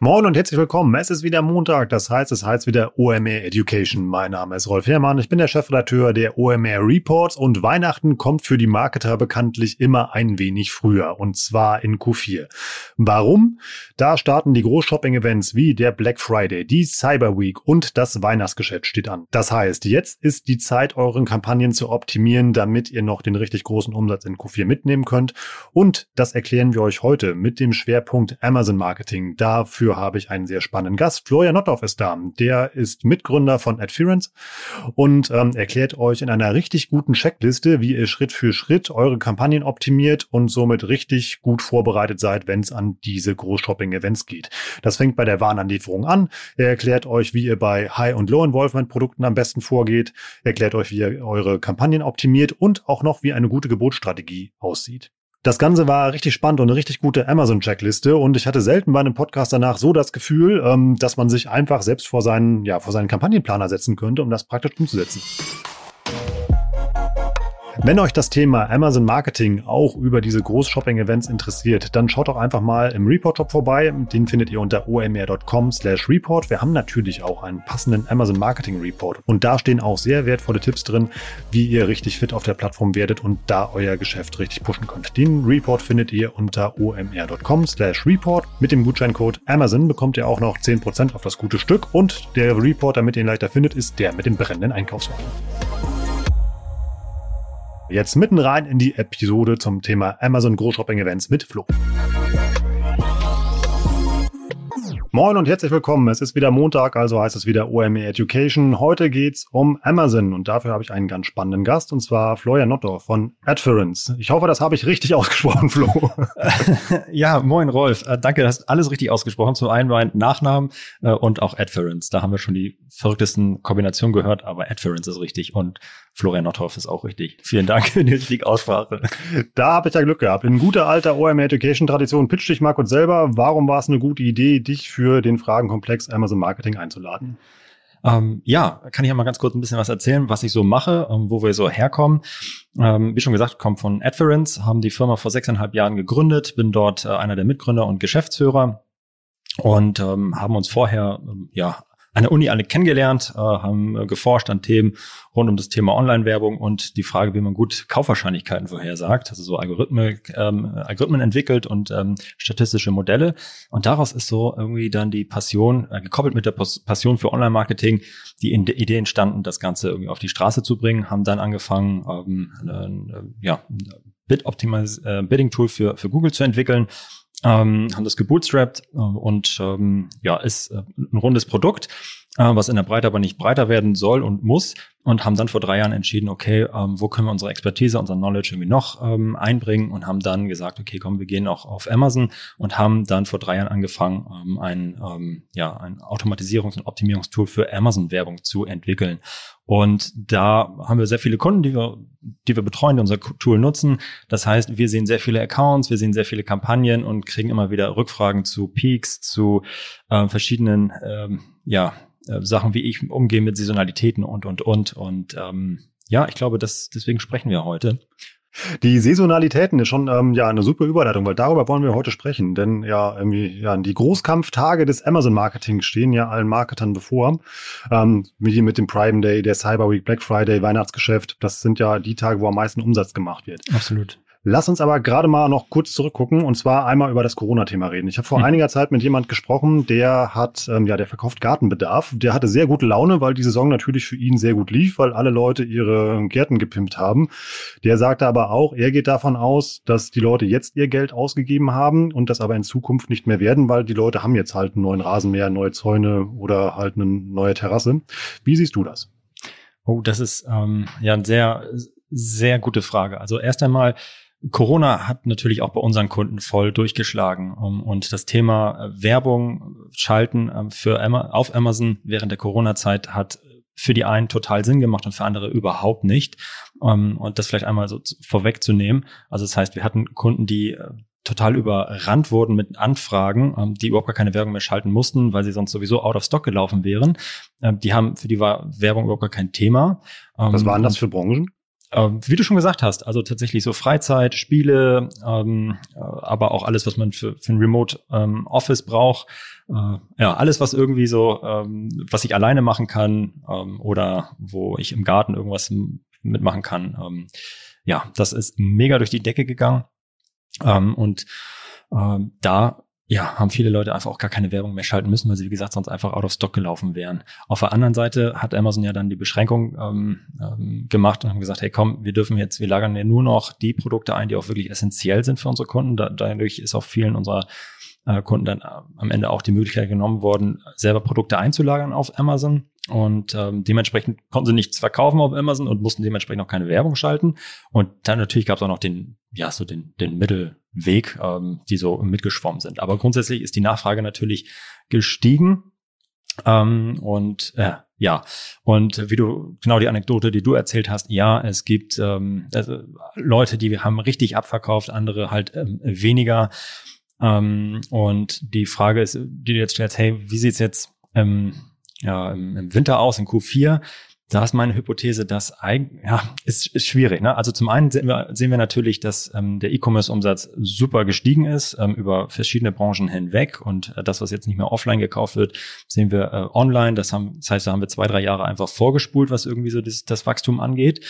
Moin und herzlich willkommen. Es ist wieder Montag, das heißt, es heißt wieder OMR Education. Mein Name ist Rolf Herrmann, ich bin der Chefredakteur der OMR Reports und Weihnachten kommt für die Marketer bekanntlich immer ein wenig früher und zwar in Q4. Warum? Da starten die Groß-Shopping-Events wie der Black Friday, die Cyber Week und das Weihnachtsgeschäft steht an. Das heißt, jetzt ist die Zeit, euren Kampagnen zu optimieren, damit ihr noch den richtig großen Umsatz in Q4 mitnehmen könnt und das erklären wir euch heute mit dem Schwerpunkt Amazon Marketing. Dafür Dafür habe ich einen sehr spannenden Gast. Florian Nottorf ist da. Der ist Mitgründer von Adference und ähm, erklärt euch in einer richtig guten Checkliste, wie ihr Schritt für Schritt eure Kampagnen optimiert und somit richtig gut vorbereitet seid, wenn es an diese Groß-Shopping-Events geht. Das fängt bei der Warenanlieferung an. Er erklärt euch, wie ihr bei High- und Low-Involvement-Produkten am besten vorgeht. Er erklärt euch, wie ihr eure Kampagnen optimiert und auch noch, wie eine gute Gebotsstrategie aussieht. Das Ganze war richtig spannend und eine richtig gute Amazon-Checkliste und ich hatte selten bei einem Podcast danach so das Gefühl, ähm, dass man sich einfach selbst vor seinen, ja, vor seinen Kampagnenplaner setzen könnte, um das praktisch umzusetzen. Wenn euch das Thema Amazon Marketing auch über diese Groß-Shopping-Events interessiert, dann schaut doch einfach mal im Report-Shop vorbei. Den findet ihr unter omr.com slash report. Wir haben natürlich auch einen passenden Amazon Marketing Report. Und da stehen auch sehr wertvolle Tipps drin, wie ihr richtig fit auf der Plattform werdet und da euer Geschäft richtig pushen könnt. Den Report findet ihr unter omr.com slash report. Mit dem Gutscheincode Amazon bekommt ihr auch noch 10% auf das gute Stück. Und der Report, damit ihr ihn leichter findet, ist der mit den brennenden Einkaufswagen. Jetzt mitten rein in die Episode zum Thema Amazon Großshopping Events mit Flo. Moin und herzlich willkommen. Es ist wieder Montag, also heißt es wieder OME Education. Heute geht's um Amazon und dafür habe ich einen ganz spannenden Gast und zwar Florian Nottor von Adference. Ich hoffe, das habe ich richtig ausgesprochen, Flo. ja, moin Rolf. Äh, danke, du hast alles richtig ausgesprochen. Zum einen mein Nachnamen äh, und auch Adference. Da haben wir schon die verrücktesten Kombinationen gehört, aber Adference ist richtig und Florian Nottorf ist auch richtig. Vielen Dank für die richtige Aussprache. Da habe ich ja Glück gehabt. In guter alter OME Education Tradition pitch dich mal kurz selber. Warum war es eine gute Idee, dich für den Fragenkomplex Amazon Marketing einzuladen? Ähm, ja, kann ich ja mal ganz kurz ein bisschen was erzählen, was ich so mache, ähm, wo wir so herkommen. Ähm, wie schon gesagt, komme von Adference, haben die Firma vor sechseinhalb Jahren gegründet, bin dort äh, einer der Mitgründer und Geschäftsführer und ähm, haben uns vorher ähm, ja an der Uni alle kennengelernt, äh, haben äh, geforscht an Themen rund um das Thema Online-Werbung und die Frage, wie man gut Kaufwahrscheinlichkeiten vorhersagt, also so Algorithmen, ähm, Algorithmen entwickelt und ähm, statistische Modelle. Und daraus ist so irgendwie dann die Passion, äh, gekoppelt mit der Passion für Online-Marketing, die Idee entstanden, das Ganze irgendwie auf die Straße zu bringen, haben dann angefangen, ähm, äh, ja, Bid-Optimize, äh, für, für Google zu entwickeln ähm, haben das gebootstrapped äh, und ähm, ja, ist äh, ein rundes Produkt, was in der Breite aber nicht breiter werden soll und muss und haben dann vor drei Jahren entschieden, okay, ähm, wo können wir unsere Expertise, unser Knowledge irgendwie noch ähm, einbringen und haben dann gesagt, okay, komm, wir gehen auch auf Amazon und haben dann vor drei Jahren angefangen, ähm, ein, ähm, ja, ein Automatisierungs- und Optimierungstool für Amazon-Werbung zu entwickeln. Und da haben wir sehr viele Kunden, die wir, die wir betreuen, die unser Tool nutzen. Das heißt, wir sehen sehr viele Accounts, wir sehen sehr viele Kampagnen und kriegen immer wieder Rückfragen zu Peaks, zu äh, verschiedenen, ähm, ja, äh, Sachen, wie ich umgehe mit Saisonalitäten und, und, und. Und ähm, ja, ich glaube, das, deswegen sprechen wir heute. Die Saisonalitäten ist schon ähm, ja eine super Überleitung, weil darüber wollen wir heute sprechen. Denn ja, irgendwie, ja, die Großkampftage des Amazon-Marketing stehen ja allen Marketern bevor. Ähm, wie mit dem Prime Day, der Cyber Week, Black Friday, Weihnachtsgeschäft. Das sind ja die Tage, wo am meisten Umsatz gemacht wird. Absolut. Lass uns aber gerade mal noch kurz zurückgucken und zwar einmal über das Corona-Thema reden. Ich habe vor hm. einiger Zeit mit jemand gesprochen, der hat, ähm, ja, der verkauft Gartenbedarf. Der hatte sehr gute Laune, weil die Saison natürlich für ihn sehr gut lief, weil alle Leute ihre Gärten gepimpt haben. Der sagte aber auch, er geht davon aus, dass die Leute jetzt ihr Geld ausgegeben haben und das aber in Zukunft nicht mehr werden, weil die Leute haben jetzt halt einen neuen Rasenmäher, neue Zäune oder halt eine neue Terrasse. Wie siehst du das? Oh, das ist ähm, ja eine sehr, sehr gute Frage. Also erst einmal, Corona hat natürlich auch bei unseren Kunden voll durchgeschlagen und das Thema äh, Werbung schalten ähm, für auf Amazon während der Corona-Zeit hat für die einen total Sinn gemacht und für andere überhaupt nicht. Ähm, und das vielleicht einmal so vorwegzunehmen. Also das heißt, wir hatten Kunden, die äh, total überrannt wurden mit Anfragen, ähm, die überhaupt gar keine Werbung mehr schalten mussten, weil sie sonst sowieso out of stock gelaufen wären. Ähm, die haben, für die war Werbung überhaupt gar kein Thema. Ähm, Was waren das für Branchen? Ähm, wie du schon gesagt hast, also tatsächlich so Freizeit, Spiele, ähm, äh, aber auch alles, was man für, für ein Remote ähm, Office braucht. Äh, ja, alles, was irgendwie so, ähm, was ich alleine machen kann ähm, oder wo ich im Garten irgendwas mitmachen kann. Ja, das ist mega durch die Decke gegangen. Und da ja, haben viele Leute einfach auch gar keine Werbung mehr schalten müssen, weil sie, wie gesagt, sonst einfach out of stock gelaufen wären. Auf der anderen Seite hat Amazon ja dann die Beschränkung ähm, ähm, gemacht und haben gesagt, hey komm, wir dürfen jetzt, wir lagern ja nur noch die Produkte ein, die auch wirklich essentiell sind für unsere Kunden. Da, dadurch ist auch vielen unserer äh, Kunden dann äh, am Ende auch die Möglichkeit genommen worden, selber Produkte einzulagern auf Amazon. Und ähm, dementsprechend konnten sie nichts verkaufen auf Amazon und mussten dementsprechend auch keine Werbung schalten. Und dann natürlich gab es auch noch den, ja, so den, den Mittelweg, ähm, die so mitgeschwommen sind. Aber grundsätzlich ist die Nachfrage natürlich gestiegen. Ähm, und äh, ja, und wie du, genau die Anekdote, die du erzählt hast, ja, es gibt ähm, also Leute, die haben richtig abverkauft, andere halt ähm, weniger. Ähm, und die Frage ist, die du jetzt stellst, hey, wie sieht's jetzt ähm, ja, im, Winter aus, in Q4? Da ist meine Hypothese, dass eigentlich, ja, ist, ist schwierig. Ne? Also zum einen sehen wir, sehen wir natürlich, dass ähm, der E-Commerce-Umsatz super gestiegen ist ähm, über verschiedene Branchen hinweg und äh, das, was jetzt nicht mehr offline gekauft wird, sehen wir äh, online. Das, haben, das heißt, da haben wir zwei, drei Jahre einfach vorgespult, was irgendwie so das, das Wachstum angeht.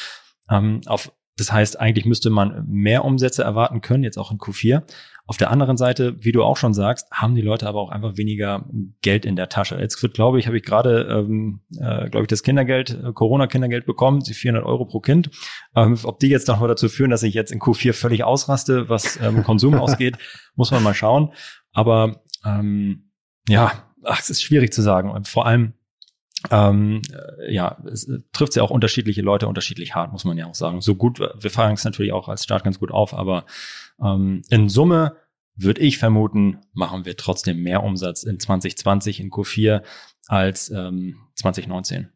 Ähm, auf das heißt, eigentlich müsste man mehr Umsätze erwarten können, jetzt auch in Q4. Auf der anderen Seite, wie du auch schon sagst, haben die Leute aber auch einfach weniger Geld in der Tasche. Jetzt wird, glaube ich, habe ich gerade, ähm, äh, glaube ich, das Kindergeld, äh, Corona-Kindergeld bekommen, die 400 Euro pro Kind. Ähm, ob die jetzt noch mal dazu führen, dass ich jetzt in Q4 völlig ausraste, was ähm, Konsum ausgeht, muss man mal schauen. Aber ähm, ja, ach, es ist schwierig zu sagen. Und vor allem, ähm, äh, ja, es äh, trifft ja auch unterschiedliche Leute unterschiedlich hart, muss man ja auch sagen. So gut, wir feiern es natürlich auch als Start ganz gut auf, aber ähm, in Summe würde ich vermuten, machen wir trotzdem mehr Umsatz in 2020 in Q4 als ähm, 2019.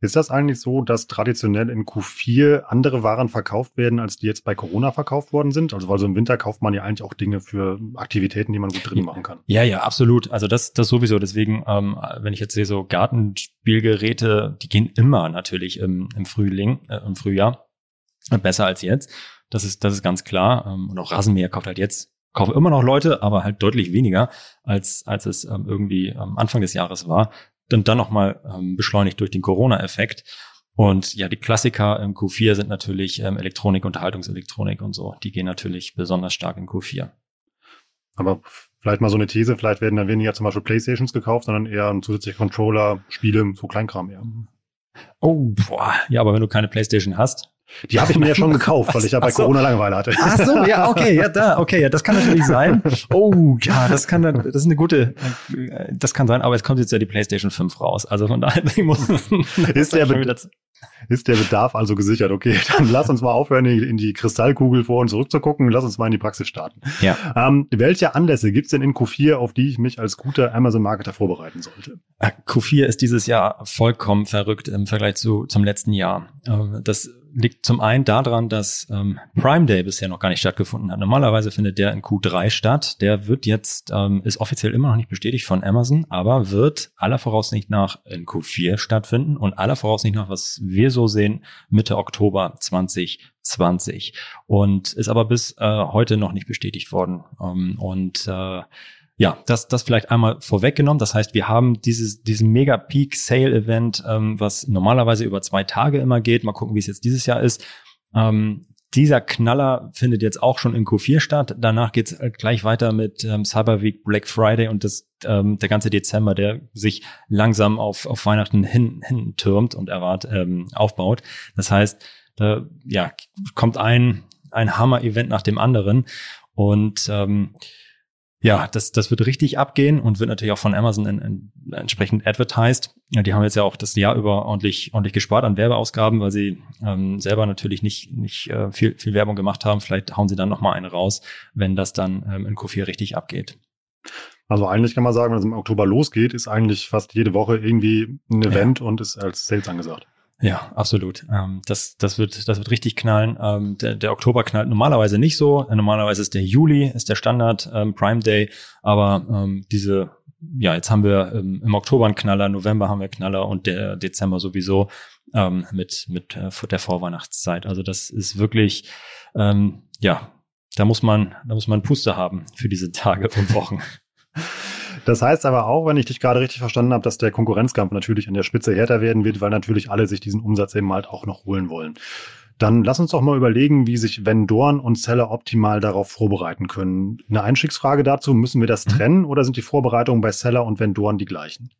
Ist das eigentlich so, dass traditionell in Q4 andere Waren verkauft werden, als die jetzt bei Corona verkauft worden sind? Also weil so im Winter kauft man ja eigentlich auch Dinge für Aktivitäten, die man gut drin machen kann. Ja, ja, absolut. Also das, das sowieso. Deswegen, ähm, wenn ich jetzt sehe, so Gartenspielgeräte, die gehen immer natürlich im, im Frühling, äh, im Frühjahr besser als jetzt. Das ist, das ist ganz klar. Ähm, und auch Rasenmäher kauft halt jetzt kaufen immer noch Leute, aber halt deutlich weniger, als, als es ähm, irgendwie am Anfang des Jahres war und dann nochmal ähm, beschleunigt durch den Corona-Effekt. Und ja, die Klassiker im Q4 sind natürlich ähm, Elektronik, Unterhaltungselektronik und so. Die gehen natürlich besonders stark in Q4. Aber vielleicht mal so eine These, vielleicht werden dann weniger zum Beispiel Playstations gekauft, sondern eher ein zusätzlicher Controller, Spiele, so Kleinkram eher. Oh, boah. Ja, aber wenn du keine Playstation hast, die habe ich mir ja schon gekauft, weil ich ja bei so. Corona Langeweile hatte. Ach so, ja, okay, ja, da, okay, ja, das kann natürlich sein. Oh, ja, das kann, das ist eine gute, das kann sein, aber jetzt kommt jetzt ja die PlayStation 5 raus. Also von daher muss, ist der, ist der Bedarf also gesichert? Okay, dann lass uns mal aufhören, in die Kristallkugel vor und zurück zu gucken. Lass uns mal in die Praxis starten. Ja. Ähm, welche Anlässe gibt's denn in Q4, auf die ich mich als guter Amazon-Marketer vorbereiten sollte? Q4 ist dieses Jahr vollkommen verrückt im Vergleich zu, zum letzten Jahr. Ähm, das liegt zum einen daran, dass ähm, Prime Day bisher noch gar nicht stattgefunden hat. Normalerweise findet der in Q3 statt. Der wird jetzt, ähm, ist offiziell immer noch nicht bestätigt von Amazon, aber wird aller Voraussicht nach in Q4 stattfinden und aller Voraussicht nach, was wir so sehen, Mitte Oktober 2020. Und ist aber bis äh, heute noch nicht bestätigt worden. Ähm, und äh, ja, das, das vielleicht einmal vorweggenommen. Das heißt, wir haben dieses, diesen mega Peak Sale Event, ähm, was normalerweise über zwei Tage immer geht. Mal gucken, wie es jetzt dieses Jahr ist. Ähm, dieser Knaller findet jetzt auch schon in Q4 statt. Danach geht's halt gleich weiter mit ähm, Cyber Week, Black Friday und das, ähm, der ganze Dezember, der sich langsam auf, auf Weihnachten hin, hin türmt und erwart, ähm, aufbaut. Das heißt, da ja, kommt ein, ein Hammer-Event nach dem anderen. Und ähm, ja, das, das wird richtig abgehen und wird natürlich auch von Amazon in, in, entsprechend advertised. Ja, die haben jetzt ja auch das Jahr über ordentlich, ordentlich gespart an Werbeausgaben, weil sie ähm, selber natürlich nicht, nicht äh, viel, viel Werbung gemacht haben. Vielleicht hauen sie dann nochmal eine raus, wenn das dann ähm, in Q4 richtig abgeht. Also eigentlich kann man sagen, wenn es im Oktober losgeht, ist eigentlich fast jede Woche irgendwie ein Event ja. und ist als Sales angesagt. Ja, absolut. Ähm, das, das, wird, das wird richtig knallen. Ähm, der, der Oktober knallt normalerweise nicht so. Normalerweise ist der Juli, ist der Standard ähm, Prime Day. Aber ähm, diese, ja, jetzt haben wir ähm, im Oktober einen Knaller, November haben wir Knaller und der Dezember sowieso ähm, mit, mit äh, der Vorweihnachtszeit. Also das ist wirklich, ähm, ja, da muss man, da muss man Puste haben für diese Tage und Wochen. Das heißt aber auch, wenn ich dich gerade richtig verstanden habe, dass der Konkurrenzkampf natürlich an der Spitze härter werden wird, weil natürlich alle sich diesen Umsatz eben halt auch noch holen wollen. Dann lass uns doch mal überlegen, wie sich Vendoren und Seller optimal darauf vorbereiten können. Eine Einstiegsfrage dazu, müssen wir das mhm. trennen oder sind die Vorbereitungen bei Seller und Vendoren die gleichen?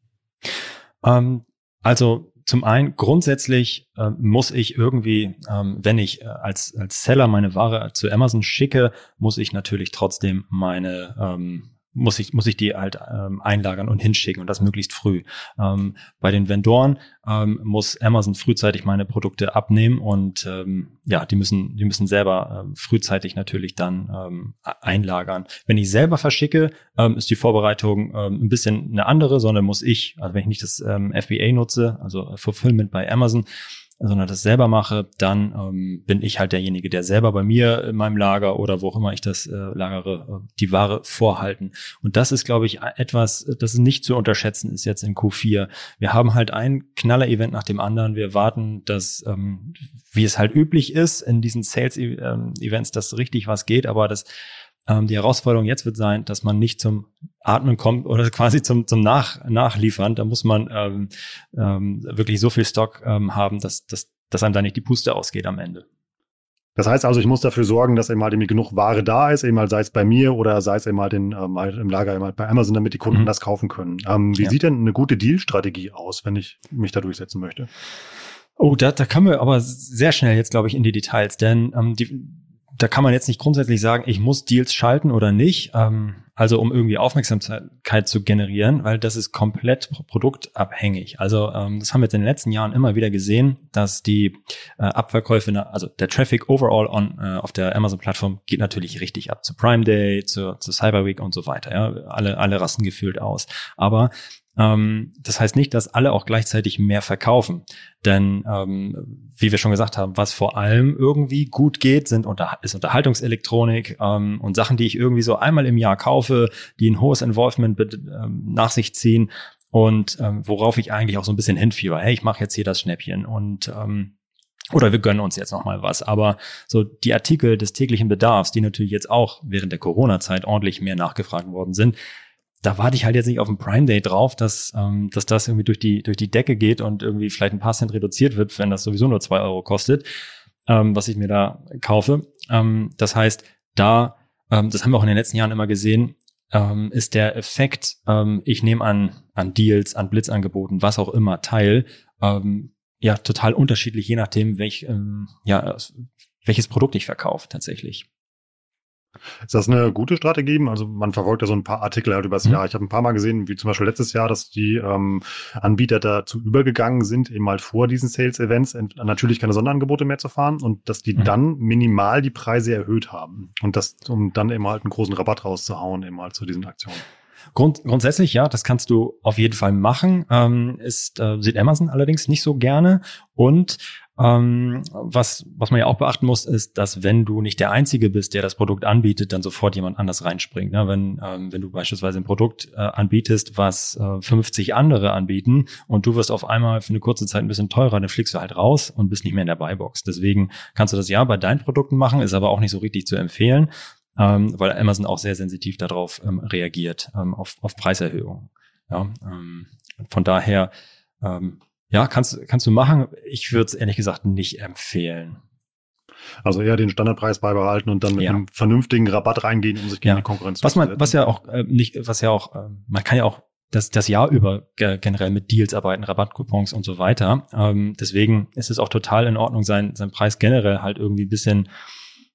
Ähm, also zum einen grundsätzlich äh, muss ich irgendwie, ähm, wenn ich äh, als, als Seller meine Ware zu Amazon schicke, muss ich natürlich trotzdem meine ähm, muss ich, muss ich die halt ähm, einlagern und hinschicken und das möglichst früh. Ähm, bei den Vendoren ähm, muss Amazon frühzeitig meine Produkte abnehmen und ähm, ja, die müssen, die müssen selber ähm, frühzeitig natürlich dann ähm, einlagern. Wenn ich selber verschicke, ähm, ist die Vorbereitung ähm, ein bisschen eine andere, sondern muss ich, also wenn ich nicht das ähm, FBA nutze, also Fulfillment bei Amazon, sondern das selber mache, dann ähm, bin ich halt derjenige, der selber bei mir in meinem Lager oder wo auch immer ich das äh, lagere, äh, die Ware vorhalten. Und das ist, glaube ich, etwas, das nicht zu unterschätzen ist jetzt in Q4. Wir haben halt ein Knaller-Event nach dem anderen. Wir warten, dass, ähm, wie es halt üblich ist in diesen Sales-Events, dass richtig was geht, aber das ähm, die Herausforderung jetzt wird sein, dass man nicht zum Atmen kommt oder quasi zum, zum Nach Nachliefern. Da muss man ähm, ähm, wirklich so viel Stock ähm, haben, dass, dass, dass einem da nicht die Puste ausgeht am Ende. Das heißt also, ich muss dafür sorgen, dass eben halt irgendwie genug Ware da ist, eben halt sei es bei mir oder sei es eben halt in, ähm, im Lager eben halt bei Amazon, damit die Kunden mhm. das kaufen können. Ähm, wie ja. sieht denn eine gute Deal-Strategie aus, wenn ich mich da durchsetzen möchte? Oh, da, da kommen wir aber sehr schnell jetzt, glaube ich, in die Details, denn ähm, die, da kann man jetzt nicht grundsätzlich sagen, ich muss Deals schalten oder nicht, ähm, also um irgendwie Aufmerksamkeit zu generieren, weil das ist komplett produktabhängig. Also ähm, das haben wir jetzt in den letzten Jahren immer wieder gesehen, dass die äh, Abverkäufe, also der Traffic overall on, äh, auf der Amazon-Plattform geht natürlich richtig ab zu Prime Day, zu, zu Cyber Week und so weiter. Ja, alle alle rasten gefühlt aus. Aber ähm, das heißt nicht, dass alle auch gleichzeitig mehr verkaufen. Denn ähm, wie wir schon gesagt haben, was vor allem irgendwie gut geht, sind unter, ist Unterhaltungselektronik ähm, und Sachen, die ich irgendwie so einmal im Jahr kaufe, die ein hohes Involvement ähm, nach sich ziehen und ähm, worauf ich eigentlich auch so ein bisschen hinfieber. Hey, ich mache jetzt hier das Schnäppchen und ähm, oder wir gönnen uns jetzt noch mal was. Aber so die Artikel des täglichen Bedarfs, die natürlich jetzt auch während der Corona-Zeit ordentlich mehr nachgefragt worden sind, da warte ich halt jetzt nicht auf den Prime Day drauf, dass, ähm, dass das irgendwie durch die, durch die Decke geht und irgendwie vielleicht ein paar Cent reduziert wird, wenn das sowieso nur zwei Euro kostet, ähm, was ich mir da kaufe. Ähm, das heißt, da, ähm, das haben wir auch in den letzten Jahren immer gesehen, ähm, ist der Effekt, ähm, ich nehme an, an Deals, an Blitzangeboten, was auch immer teil, ähm, ja, total unterschiedlich, je nachdem, welch, ähm, ja, welches Produkt ich verkaufe tatsächlich. Ist das eine gute Strategie? Also man verfolgt ja so ein paar Artikel halt übers mhm. Jahr. Ich habe ein paar Mal gesehen, wie zum Beispiel letztes Jahr, dass die ähm, Anbieter dazu übergegangen sind, eben mal vor diesen Sales-Events natürlich keine Sonderangebote mehr zu fahren und dass die mhm. dann minimal die Preise erhöht haben und das, um dann eben halt einen großen Rabatt rauszuhauen, eben halt zu diesen Aktionen. Grund, grundsätzlich ja, das kannst du auf jeden Fall machen. Ähm, ist äh, sieht Amazon allerdings nicht so gerne und ähm, was, was man ja auch beachten muss, ist, dass wenn du nicht der Einzige bist, der das Produkt anbietet, dann sofort jemand anders reinspringt. Ne? Wenn, ähm, wenn du beispielsweise ein Produkt äh, anbietest, was äh, 50 andere anbieten und du wirst auf einmal für eine kurze Zeit ein bisschen teurer, dann fliegst du halt raus und bist nicht mehr in der Buybox. Deswegen kannst du das ja bei deinen Produkten machen, ist aber auch nicht so richtig zu empfehlen, ähm, weil Amazon auch sehr sensitiv darauf ähm, reagiert, ähm, auf, auf Preiserhöhungen. Ja, ähm, von daher ähm, ja, kannst, kannst du machen. Ich würde es ehrlich gesagt nicht empfehlen. Also eher den Standardpreis beibehalten und dann mit ja. einem vernünftigen Rabatt reingehen, um sich gegen ja. die Konkurrenz was man, Was ja auch äh, nicht, was ja auch, äh, man kann ja auch das, das Jahr über generell mit Deals arbeiten, Rabattcoupons und so weiter. Ähm, deswegen ist es auch total in Ordnung, sein, sein Preis generell halt irgendwie bisschen,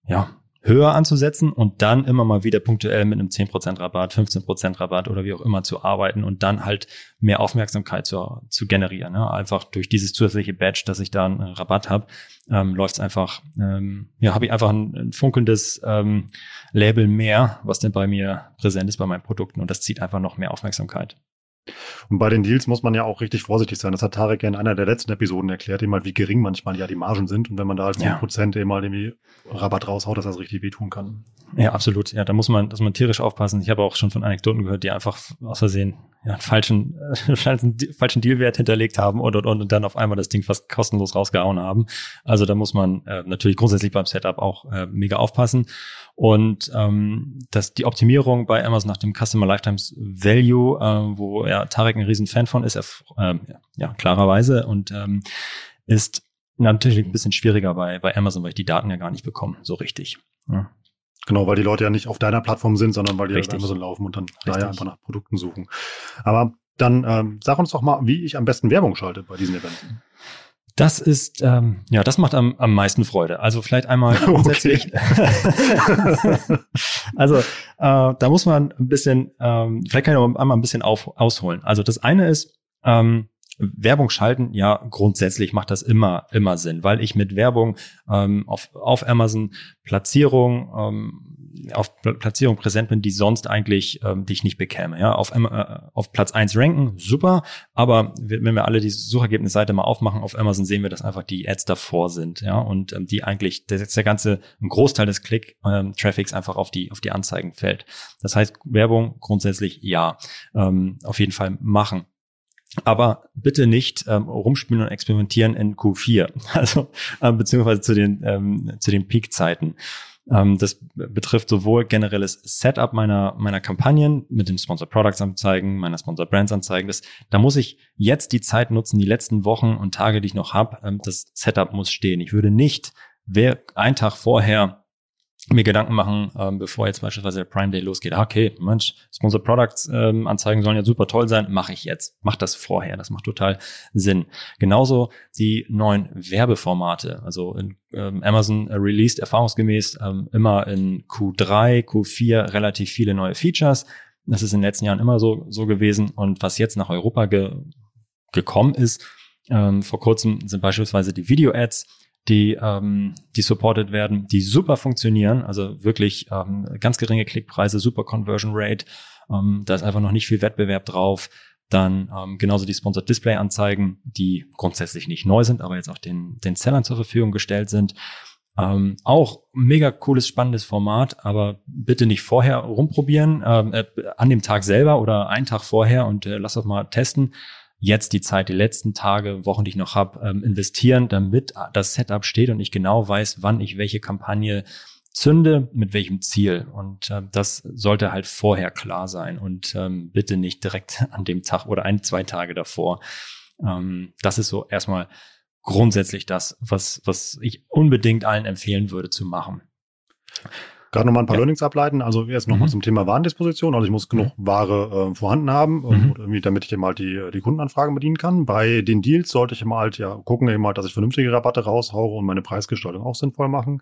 ja, höher anzusetzen und dann immer mal wieder punktuell mit einem 10% Rabatt, 15% Rabatt oder wie auch immer zu arbeiten und dann halt mehr Aufmerksamkeit zu, zu generieren. Ne? Einfach durch dieses zusätzliche Badge, dass ich da einen Rabatt habe, ähm, läuft es einfach, ähm, ja, habe ich einfach ein, ein funkelndes ähm, Label mehr, was denn bei mir präsent ist bei meinen Produkten und das zieht einfach noch mehr Aufmerksamkeit. Und bei den Deals muss man ja auch richtig vorsichtig sein. Das hat Tarek ja in einer der letzten Episoden erklärt, eben mal, wie gering manchmal ja die Margen sind. Und wenn man da halt 10% ja. eben mal irgendwie Rabatt raushaut, dass das richtig wehtun kann. Ja, absolut. Ja, da muss man, dass man tierisch aufpassen. Ich habe auch schon von Anekdoten gehört, die einfach aus Versehen ja, einen falschen, äh, falschen, falschen Dealwert hinterlegt haben und, und, und dann auf einmal das Ding fast kostenlos rausgehauen haben. Also da muss man äh, natürlich grundsätzlich beim Setup auch äh, mega aufpassen. Und ähm, dass die Optimierung bei Amazon nach dem Customer Lifetime Value, äh, wo ja Tarek ein riesen Fan von ist, er, äh, ja, klarerweise, und ähm, ist natürlich ein bisschen schwieriger bei, bei Amazon, weil ich die Daten ja gar nicht bekomme, so richtig. Ja. Genau, weil die Leute ja nicht auf deiner Plattform sind, sondern weil die Richtig. auf Amazon laufen und dann Richtig. daher einfach nach Produkten suchen. Aber dann ähm, sag uns doch mal, wie ich am besten Werbung schalte bei diesen Events. Das ist, ähm, ja, das macht am, am meisten Freude. Also vielleicht einmal grundsätzlich. Okay. also äh, da muss man ein bisschen, ähm, vielleicht kann ich auch einmal ein bisschen auf, ausholen. Also das eine ist, ähm, Werbung schalten, ja, grundsätzlich macht das immer, immer Sinn, weil ich mit Werbung ähm, auf, auf Amazon Platzierung, ähm, auf Platzierung präsent bin, die sonst eigentlich ähm, die ich nicht bekäme. Ja, auf, äh, auf Platz eins ranken, super, aber wenn wir alle die Suchergebnisseite mal aufmachen auf Amazon, sehen wir, dass einfach die Ads davor sind, ja, und ähm, die eigentlich, der, der ganze, ein Großteil des Click-Traffics ähm, einfach auf die, auf die Anzeigen fällt. Das heißt, Werbung grundsätzlich ja, ähm, auf jeden Fall machen. Aber bitte nicht ähm, rumspielen und experimentieren in Q4, also äh, beziehungsweise zu den ähm, zu den Peak-Zeiten. Ähm, das betrifft sowohl generelles Setup meiner meiner Kampagnen mit den Sponsor Products Anzeigen, meiner Sponsor Brands Anzeigen. Das, da muss ich jetzt die Zeit nutzen, die letzten Wochen und Tage, die ich noch habe. Ähm, das Setup muss stehen. Ich würde nicht wer einen Tag vorher mir Gedanken machen, ähm, bevor jetzt beispielsweise der Prime Day losgeht. Ah, okay, Mensch, Sponsor Products ähm, Anzeigen sollen ja super toll sein, mache ich jetzt. Mach das vorher, das macht total Sinn. Genauso die neuen Werbeformate. Also in, ähm, Amazon released erfahrungsgemäß ähm, immer in Q3, Q4 relativ viele neue Features. Das ist in den letzten Jahren immer so, so gewesen. Und was jetzt nach Europa ge gekommen ist, ähm, vor kurzem sind beispielsweise die Video-Ads die, ähm, die supported werden, die super funktionieren, also wirklich ähm, ganz geringe Klickpreise, super Conversion Rate, ähm, da ist einfach noch nicht viel Wettbewerb drauf. Dann ähm, genauso die Sponsored Display Anzeigen, die grundsätzlich nicht neu sind, aber jetzt auch den, den Sellern zur Verfügung gestellt sind. Ähm, auch mega cooles, spannendes Format, aber bitte nicht vorher rumprobieren, ähm, äh, an dem Tag selber oder einen Tag vorher und äh, lass das mal testen, jetzt die Zeit, die letzten Tage, Wochen, die ich noch habe, ähm, investieren, damit das Setup steht und ich genau weiß, wann ich welche Kampagne zünde, mit welchem Ziel. Und äh, das sollte halt vorher klar sein und ähm, bitte nicht direkt an dem Tag oder ein, zwei Tage davor. Ähm, das ist so erstmal grundsätzlich das, was, was ich unbedingt allen empfehlen würde zu machen. Gerade nochmal ein paar ja. Learnings ableiten. Also jetzt nochmal mhm. zum Thema Warendisposition. Also ich muss genug mhm. Ware äh, vorhanden haben, mhm. irgendwie, damit ich eben halt die, die Kundenanfragen bedienen kann. Bei den Deals sollte ich immer halt ja gucken, eben halt, dass ich vernünftige Rabatte raushaue und meine Preisgestaltung auch sinnvoll machen.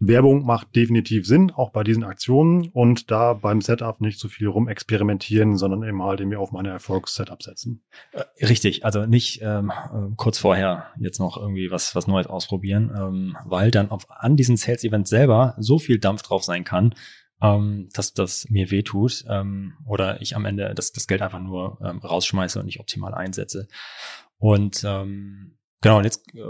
Werbung macht definitiv Sinn, auch bei diesen Aktionen und da beim Setup nicht so viel rumexperimentieren, sondern eben halt irgendwie auf meine Erfolgs-Setup setzen. Äh, richtig, also nicht ähm, äh, kurz vorher jetzt noch irgendwie was, was Neues ausprobieren, ähm, weil dann auf, an diesen Sales-Events selber so viel Dampf drauf sein kann, ähm, dass das mir wehtut ähm, oder ich am Ende das, das Geld einfach nur ähm, rausschmeiße und nicht optimal einsetze. Und ähm, genau, und jetzt äh,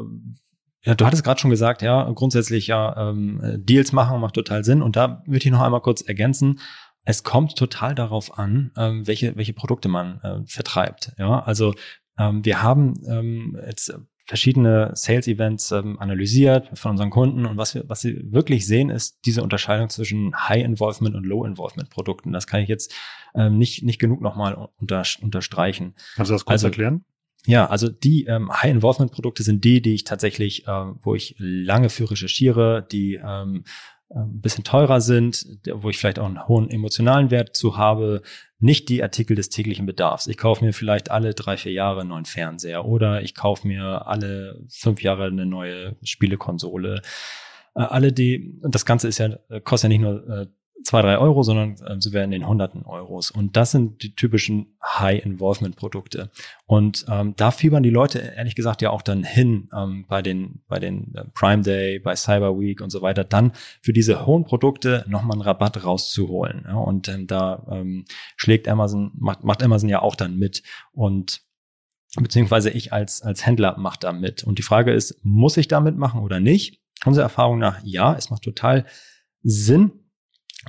ja, du hattest gerade schon gesagt, ja, grundsätzlich ja, ähm, Deals machen macht total Sinn. Und da würde ich noch einmal kurz ergänzen. Es kommt total darauf an, ähm, welche, welche Produkte man äh, vertreibt. Ja, also ähm, wir haben ähm, jetzt verschiedene Sales-Events ähm, analysiert von unseren Kunden und was wir, was sie wirklich sehen, ist diese Unterscheidung zwischen High-Involvement und Low-Involvement-Produkten. Das kann ich jetzt ähm, nicht, nicht genug nochmal unter, unterstreichen. Kannst du das kurz also, erklären? Ja, also die ähm, High-Involvement-Produkte sind die, die ich tatsächlich, ähm, wo ich lange für recherchiere, die ähm, äh, ein bisschen teurer sind, wo ich vielleicht auch einen hohen emotionalen Wert zu habe, nicht die Artikel des täglichen Bedarfs. Ich kaufe mir vielleicht alle drei, vier Jahre einen neuen Fernseher oder ich kaufe mir alle fünf Jahre eine neue Spielekonsole. Äh, alle die, das Ganze ist ja, kostet ja nicht nur äh, zwei, drei Euro, sondern äh, sind wir in den hunderten Euros. Und das sind die typischen High-Involvement-Produkte. Und ähm, da fiebern die Leute ehrlich gesagt ja auch dann hin ähm, bei den, bei den äh, Prime Day, bei Cyber Week und so weiter, dann für diese hohen Produkte nochmal einen Rabatt rauszuholen. Ja? Und ähm, da ähm, schlägt Amazon, macht, macht Amazon ja auch dann mit. Und beziehungsweise ich als, als Händler mache da mit. Und die Frage ist, muss ich damit machen oder nicht? Unsere Erfahrung nach, ja, es macht total Sinn,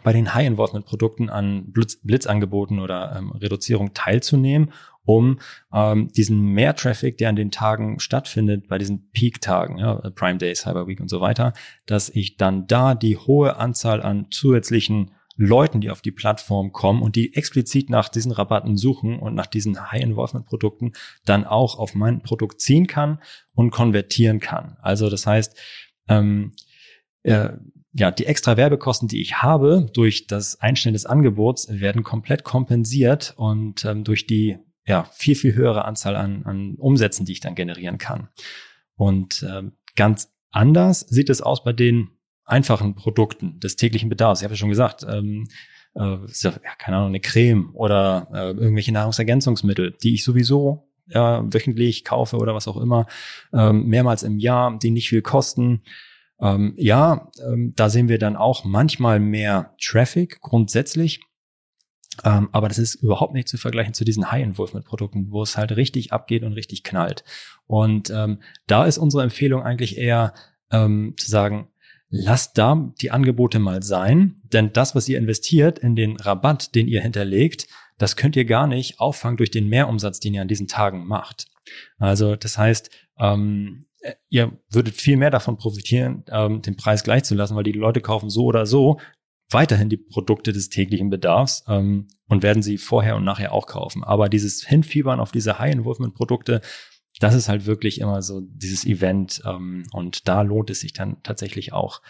bei den High-Involvement-Produkten an Blitz, Blitzangeboten oder ähm, Reduzierung teilzunehmen, um ähm, diesen Mehr-Traffic, der an den Tagen stattfindet, bei diesen Peak-Tagen, ja, Prime Days, Cyber Week und so weiter, dass ich dann da die hohe Anzahl an zusätzlichen Leuten, die auf die Plattform kommen und die explizit nach diesen Rabatten suchen und nach diesen High-Involvement-Produkten dann auch auf mein Produkt ziehen kann und konvertieren kann. Also das heißt, ähm, äh, ja, die extra Werbekosten, die ich habe durch das Einstellen des Angebots, werden komplett kompensiert und ähm, durch die ja, viel, viel höhere Anzahl an, an Umsätzen, die ich dann generieren kann. Und ähm, ganz anders sieht es aus bei den einfachen Produkten des täglichen Bedarfs. Ich habe ja schon gesagt, ähm, äh, ja, keine Ahnung, eine Creme oder äh, irgendwelche Nahrungsergänzungsmittel, die ich sowieso äh, wöchentlich kaufe oder was auch immer, ähm, mehrmals im Jahr, die nicht viel kosten ähm, ja, ähm, da sehen wir dann auch manchmal mehr Traffic grundsätzlich. Ähm, aber das ist überhaupt nicht zu vergleichen zu diesen High-Involvement-Produkten, wo es halt richtig abgeht und richtig knallt. Und ähm, da ist unsere Empfehlung eigentlich eher ähm, zu sagen, lasst da die Angebote mal sein, denn das, was ihr investiert in den Rabatt, den ihr hinterlegt, das könnt ihr gar nicht auffangen durch den Mehrumsatz, den ihr an diesen Tagen macht. Also das heißt, ähm, äh, ihr würdet viel mehr davon profitieren, ähm, den Preis gleich zu lassen, weil die Leute kaufen so oder so weiterhin die Produkte des täglichen Bedarfs ähm, und werden sie vorher und nachher auch kaufen. Aber dieses Hinfiebern auf diese High-Involvement-Produkte, das ist halt wirklich immer so dieses Event ähm, und da lohnt es sich dann tatsächlich auch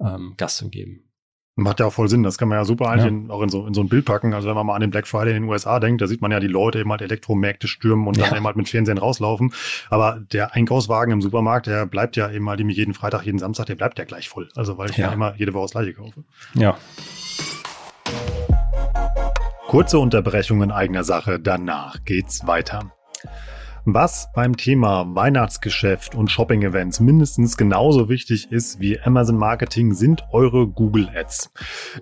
ähm, Gas zu geben. Macht ja auch voll Sinn. Das kann man ja super eigentlich ja. in, auch in so, in so ein Bild packen. Also wenn man mal an den Black Friday in den USA denkt, da sieht man ja die Leute eben halt Elektromärkte stürmen und ja. dann eben halt mit Fernsehen rauslaufen. Aber der Einkaufswagen im Supermarkt, der bleibt ja eben halt jeden Freitag, jeden Samstag, der bleibt ja gleich voll. Also weil ich ja, ja immer jede Woche das gleiche kaufe. Ja. Kurze Unterbrechung in eigener Sache. Danach geht's weiter. Was beim Thema Weihnachtsgeschäft und Shopping-Events mindestens genauso wichtig ist wie Amazon Marketing, sind eure Google Ads.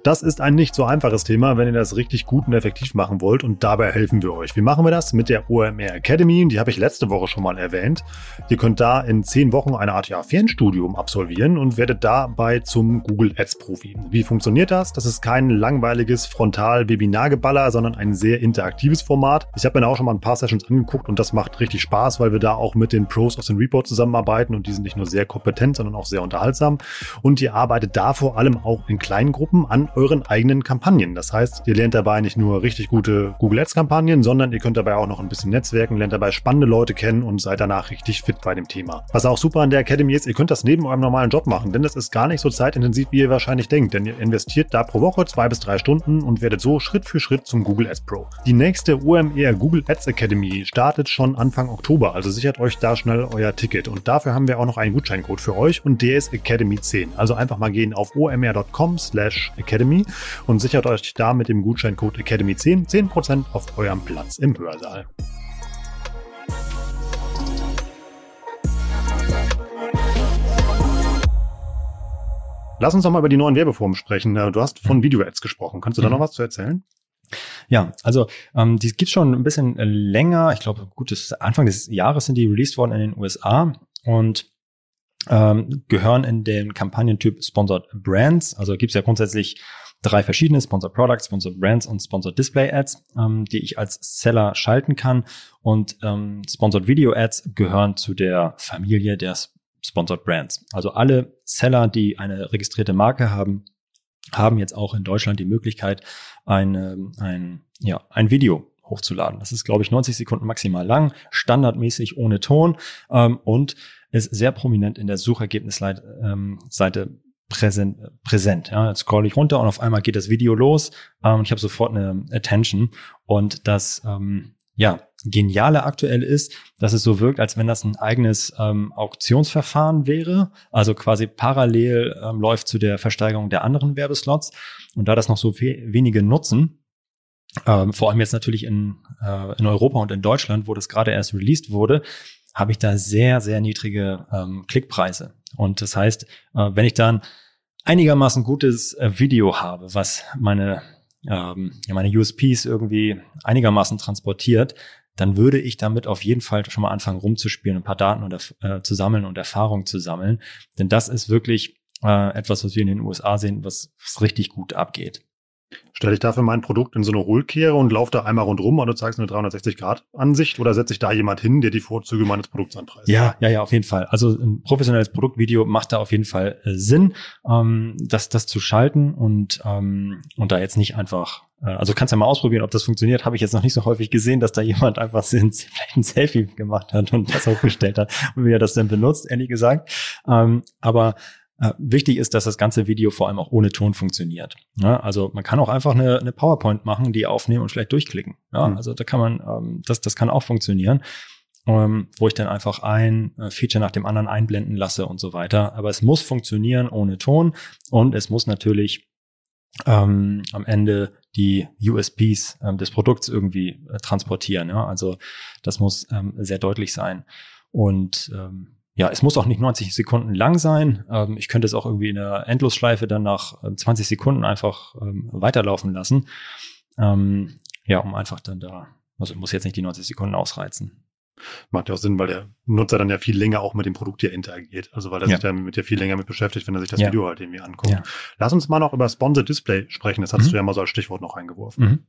Das ist ein nicht so einfaches Thema, wenn ihr das richtig gut und effektiv machen wollt und dabei helfen wir euch. Wie machen wir das? Mit der OMR Academy, die habe ich letzte Woche schon mal erwähnt. Ihr könnt da in zehn Wochen eine Art ja, Fernstudium absolvieren und werdet dabei zum Google Ads Profi. Wie funktioniert das? Das ist kein langweiliges Frontal-Webinar-Geballer, sondern ein sehr interaktives Format. Ich habe mir auch schon mal ein paar Sessions angeguckt und das macht richtig richtig Spaß, weil wir da auch mit den Pros aus den Reports zusammenarbeiten und die sind nicht nur sehr kompetent, sondern auch sehr unterhaltsam. Und ihr arbeitet da vor allem auch in kleinen Gruppen an euren eigenen Kampagnen. Das heißt, ihr lernt dabei nicht nur richtig gute Google Ads Kampagnen, sondern ihr könnt dabei auch noch ein bisschen netzwerken, lernt dabei spannende Leute kennen und seid danach richtig fit bei dem Thema. Was auch super an der Academy ist, ihr könnt das neben eurem normalen Job machen, denn das ist gar nicht so zeitintensiv, wie ihr wahrscheinlich denkt, denn ihr investiert da pro Woche zwei bis drei Stunden und werdet so Schritt für Schritt zum Google Ads Pro. Die nächste OMR Google Ads Academy startet schon Anfang Anfang Oktober, also sichert euch da schnell euer Ticket. Und dafür haben wir auch noch einen Gutscheincode für euch und der ist Academy10. Also einfach mal gehen auf omr.com slash Academy und sichert euch da mit dem Gutscheincode Academy10 10% auf eurem Platz im Hörsaal. Lass uns doch mal über die neuen Werbeformen sprechen. Du hast von Video-Ads gesprochen. Kannst du da noch was zu erzählen? Ja, also ähm, die gibt's schon ein bisschen länger. Ich glaube, gutes Anfang des Jahres sind die released worden in den USA und ähm, gehören in den Kampagnentyp Sponsored Brands. Also gibt's ja grundsätzlich drei verschiedene Sponsored Products, Sponsored Brands und Sponsored Display Ads, ähm, die ich als Seller schalten kann. Und ähm, Sponsored Video Ads gehören zu der Familie der Sponsored Brands. Also alle Seller, die eine registrierte Marke haben, haben jetzt auch in Deutschland die Möglichkeit, ein, ein, ja, ein Video hochzuladen. Das ist, glaube ich, 90 Sekunden maximal lang, standardmäßig ohne Ton ähm, und ist sehr prominent in der Suchergebnisseite ähm, präsent. präsent ja. Jetzt scroll ich runter und auf einmal geht das Video los ähm, und ich habe sofort eine Attention und das ähm, ja, Geniale aktuell ist, dass es so wirkt, als wenn das ein eigenes ähm, Auktionsverfahren wäre, also quasi parallel ähm, läuft zu der Versteigerung der anderen Werbeslots. Und da das noch so we wenige nutzen, ähm, vor allem jetzt natürlich in, äh, in Europa und in Deutschland, wo das gerade erst released wurde, habe ich da sehr, sehr niedrige ähm, Klickpreise. Und das heißt, äh, wenn ich dann einigermaßen gutes äh, Video habe, was meine ähm, meine USPs irgendwie einigermaßen transportiert, dann würde ich damit auf jeden Fall schon mal anfangen rumzuspielen, ein paar Daten und, äh, zu sammeln und Erfahrung zu sammeln. Denn das ist wirklich äh, etwas, was wir in den USA sehen, was, was richtig gut abgeht. Stelle ich dafür mein Produkt in so eine Hohlkehre und laufe da einmal rundrum und du zeigst eine 360-Grad-Ansicht oder setze ich da jemand hin, der die Vorzüge meines Produkts anpreist? Ja, ja, ja, auf jeden Fall. Also ein professionelles Produktvideo macht da auf jeden Fall äh, Sinn, ähm, das, das zu schalten und, ähm, und da jetzt nicht einfach äh, also kannst ja mal ausprobieren, ob das funktioniert. Habe ich jetzt noch nicht so häufig gesehen, dass da jemand einfach vielleicht ein Selfie gemacht hat und das aufgestellt hat und wie er das denn benutzt, ehrlich gesagt. Ähm, aber äh, wichtig ist, dass das ganze Video vor allem auch ohne Ton funktioniert. Ja, also man kann auch einfach eine, eine PowerPoint machen, die aufnehmen und vielleicht durchklicken. Ja, mhm. also da kann man, ähm, das, das kann auch funktionieren. Ähm, wo ich dann einfach ein äh, Feature nach dem anderen einblenden lasse und so weiter. Aber es muss funktionieren ohne Ton und es muss natürlich ähm, am Ende die USPs ähm, des Produkts irgendwie äh, transportieren. Ja? Also das muss ähm, sehr deutlich sein. Und ähm, ja, es muss auch nicht 90 Sekunden lang sein. Ähm, ich könnte es auch irgendwie in einer Endlosschleife dann nach 20 ähm, Sekunden einfach ähm, weiterlaufen lassen. Ähm, ja, um einfach dann da, also muss jetzt nicht die 90 Sekunden ausreizen. Macht ja auch Sinn, weil der Nutzer dann ja viel länger auch mit dem Produkt hier interagiert. Also weil er ja. sich dann mit dir viel länger mit beschäftigt, wenn er sich das ja. Video halt irgendwie anguckt. Ja. Lass uns mal noch über Sponsored Display sprechen. Das hast mhm. du ja mal so als Stichwort noch eingeworfen. Mhm.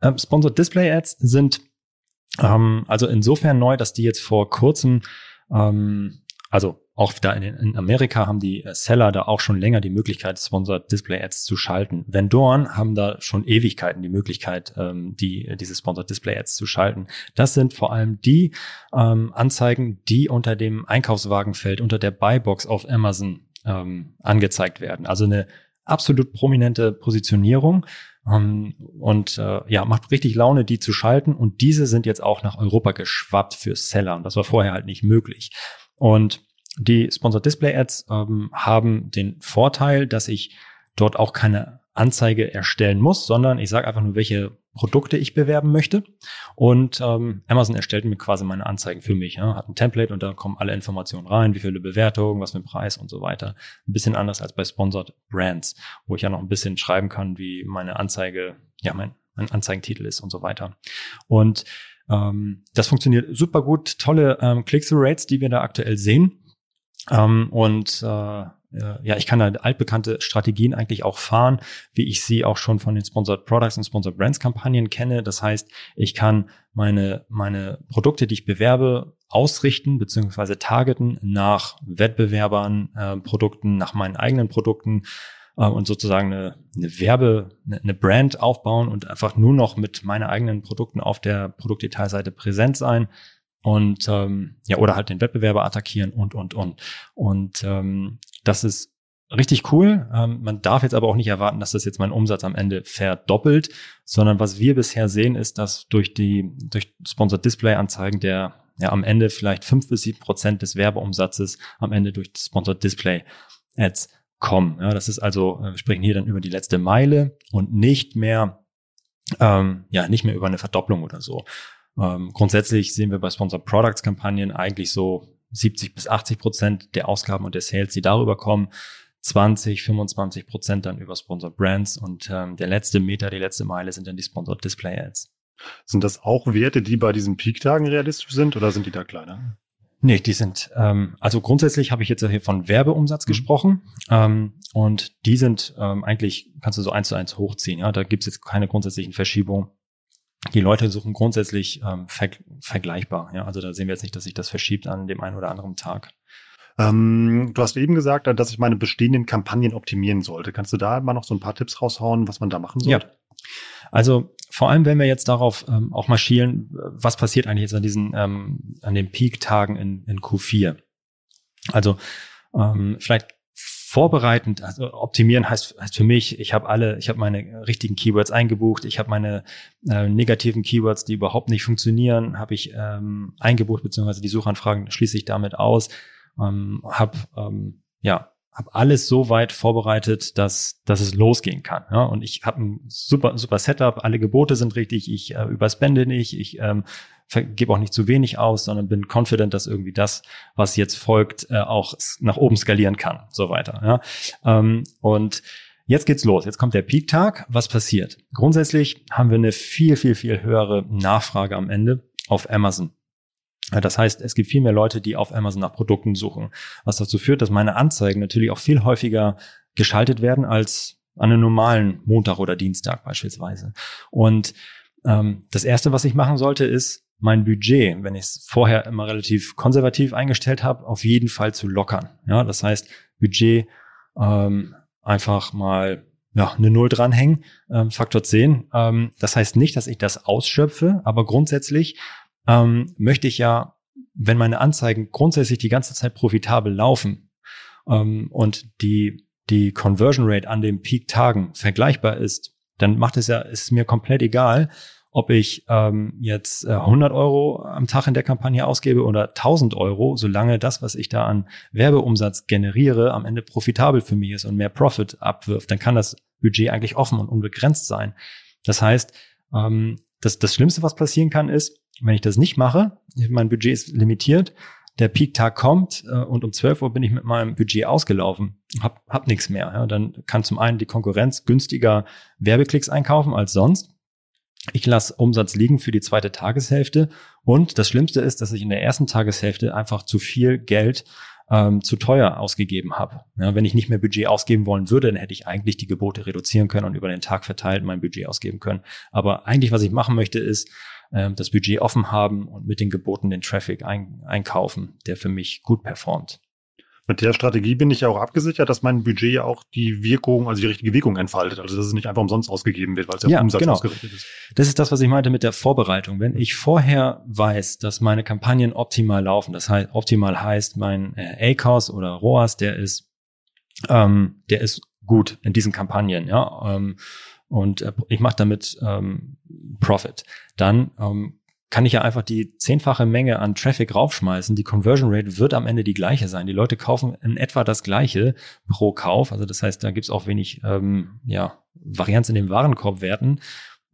Ähm, Sponsored Display Ads sind ähm, also insofern neu, dass die jetzt vor kurzem ähm, also auch da in, in, Amerika haben die äh, Seller da auch schon länger die Möglichkeit, Sponsored Display Ads zu schalten. Vendoren haben da schon Ewigkeiten die Möglichkeit, ähm, die, diese Sponsored Display Ads zu schalten. Das sind vor allem die ähm, Anzeigen, die unter dem Einkaufswagenfeld, unter der Buybox auf Amazon ähm, angezeigt werden. Also eine absolut prominente Positionierung. Ähm, und äh, ja, macht richtig Laune, die zu schalten. Und diese sind jetzt auch nach Europa geschwappt für Seller. Und das war vorher halt nicht möglich. Und die Sponsored Display Ads ähm, haben den Vorteil, dass ich dort auch keine Anzeige erstellen muss, sondern ich sage einfach nur, welche Produkte ich bewerben möchte. Und ähm, Amazon erstellt mir quasi meine Anzeigen für mich. Ja. Hat ein Template und da kommen alle Informationen rein, wie viele Bewertungen, was für ein Preis und so weiter. Ein bisschen anders als bei Sponsored Brands, wo ich ja noch ein bisschen schreiben kann, wie meine Anzeige, ja, mein, mein Anzeigentitel ist und so weiter. Und ähm, das funktioniert super gut. Tolle ähm, Click-through-Rates, die wir da aktuell sehen. Ähm, und äh, ja, ich kann da altbekannte Strategien eigentlich auch fahren, wie ich sie auch schon von den Sponsored Products und Sponsored Brands Kampagnen kenne. Das heißt, ich kann meine, meine Produkte, die ich bewerbe, ausrichten bzw. targeten nach Wettbewerbern, äh, Produkten, nach meinen eigenen Produkten äh, und sozusagen eine, eine Werbe, eine, eine Brand aufbauen und einfach nur noch mit meinen eigenen Produkten auf der Produktdetailseite präsent sein und ähm, ja oder halt den Wettbewerber attackieren und und und und ähm, das ist richtig cool. Ähm, man darf jetzt aber auch nicht erwarten, dass das jetzt meinen Umsatz am Ende verdoppelt, sondern was wir bisher sehen, ist, dass durch die durch Sponsored Display Anzeigen der ja am Ende vielleicht fünf bis sieben Prozent des Werbeumsatzes am Ende durch Sponsored Display Ads kommen. Ja, das ist also, äh, wir sprechen hier dann über die letzte Meile und nicht mehr ähm, ja nicht mehr über eine Verdopplung oder so. Ähm, grundsätzlich sehen wir bei Sponsored Products Kampagnen eigentlich so 70 bis 80 Prozent der Ausgaben und der Sales, die darüber kommen. 20, 25 Prozent dann über Sponsored Brands und ähm, der letzte Meter, die letzte Meile sind dann die Sponsored Display Ads. Sind das auch Werte, die bei diesen Peak-Tagen realistisch sind oder sind die da kleiner? Nee, die sind, ähm, also grundsätzlich habe ich jetzt hier von Werbeumsatz mhm. gesprochen ähm, und die sind ähm, eigentlich, kannst du so eins zu eins hochziehen, ja, da gibt's jetzt keine grundsätzlichen Verschiebungen die Leute suchen grundsätzlich ähm, ver vergleichbar. Ja? Also da sehen wir jetzt nicht, dass sich das verschiebt an dem einen oder anderen Tag. Ähm, du hast eben gesagt, dass ich meine bestehenden Kampagnen optimieren sollte. Kannst du da mal noch so ein paar Tipps raushauen, was man da machen sollte? Ja. Also vor allem, wenn wir jetzt darauf ähm, auch marschieren, was passiert eigentlich jetzt an diesen, ähm, an den Peak-Tagen in, in Q4? Also ähm, vielleicht vorbereitend, also optimieren heißt, heißt für mich, ich habe alle, ich habe meine richtigen Keywords eingebucht, ich habe meine äh, negativen Keywords, die überhaupt nicht funktionieren, habe ich ähm, eingebucht, beziehungsweise die Suchanfragen schließe ich damit aus, ähm, habe ähm, ja habe alles so weit vorbereitet, dass, dass es losgehen kann. Ja? Und ich habe ein super, super Setup, alle Gebote sind richtig, ich äh, überspende nicht, ich ähm, gebe auch nicht zu wenig aus, sondern bin confident, dass irgendwie das, was jetzt folgt, äh, auch nach oben skalieren kann, so weiter. Ja? Ähm, und Jetzt geht's los. Jetzt kommt der Peak-Tag. Was passiert? Grundsätzlich haben wir eine viel, viel, viel höhere Nachfrage am Ende auf Amazon. Das heißt, es gibt viel mehr Leute, die auf Amazon nach Produkten suchen, was dazu führt, dass meine Anzeigen natürlich auch viel häufiger geschaltet werden als an einem normalen Montag oder Dienstag beispielsweise. Und ähm, das Erste, was ich machen sollte, ist mein Budget, wenn ich es vorher immer relativ konservativ eingestellt habe, auf jeden Fall zu lockern. Ja, das heißt, Budget ähm, einfach mal ja, eine Null dranhängen, ähm, Faktor 10. Ähm, das heißt nicht, dass ich das ausschöpfe, aber grundsätzlich ähm, möchte ich ja, wenn meine Anzeigen grundsätzlich die ganze Zeit profitabel laufen ähm, und die, die Conversion Rate an den Peak-Tagen vergleichbar ist, dann macht es ja, ist mir komplett egal, ob ich ähm, jetzt äh, 100 Euro am Tag in der Kampagne ausgebe oder 1000 Euro, solange das, was ich da an Werbeumsatz generiere, am Ende profitabel für mich ist und mehr Profit abwirft, dann kann das Budget eigentlich offen und unbegrenzt sein. Das heißt, ähm, das, das Schlimmste, was passieren kann, ist, wenn ich das nicht mache, mein Budget ist limitiert, der Peak-Tag kommt äh, und um 12 Uhr bin ich mit meinem Budget ausgelaufen, hab, hab nichts mehr. Ja. Dann kann zum einen die Konkurrenz günstiger Werbeklicks einkaufen als sonst. Ich lasse Umsatz liegen für die zweite Tageshälfte. Und das Schlimmste ist, dass ich in der ersten Tageshälfte einfach zu viel Geld ähm, zu teuer ausgegeben habe. Ja, wenn ich nicht mehr Budget ausgeben wollen würde, dann hätte ich eigentlich die Gebote reduzieren können und über den Tag verteilt mein Budget ausgeben können. Aber eigentlich, was ich machen möchte, ist äh, das Budget offen haben und mit den Geboten den Traffic ein, einkaufen, der für mich gut performt. Mit der Strategie bin ich ja auch abgesichert, dass mein Budget ja auch die Wirkung, also die richtige Wirkung entfaltet. Also dass es nicht einfach umsonst ausgegeben wird, weil es ja, ja Umsatz genau. ausgerichtet ist. Das ist das, was ich meinte mit der Vorbereitung. Wenn ich vorher weiß, dass meine Kampagnen optimal laufen, das heißt, optimal heißt, mein äh, ACOS oder ROAS, der ist, ähm, der ist gut in diesen Kampagnen, ja. Ähm, und äh, ich mache damit ähm, Profit. Dann ähm, kann ich ja einfach die zehnfache Menge an Traffic raufschmeißen. Die Conversion Rate wird am Ende die gleiche sein. Die Leute kaufen in etwa das gleiche pro Kauf. Also das heißt, da gibt's auch wenig ähm, ja, Varianz in den Warenkorbwerten.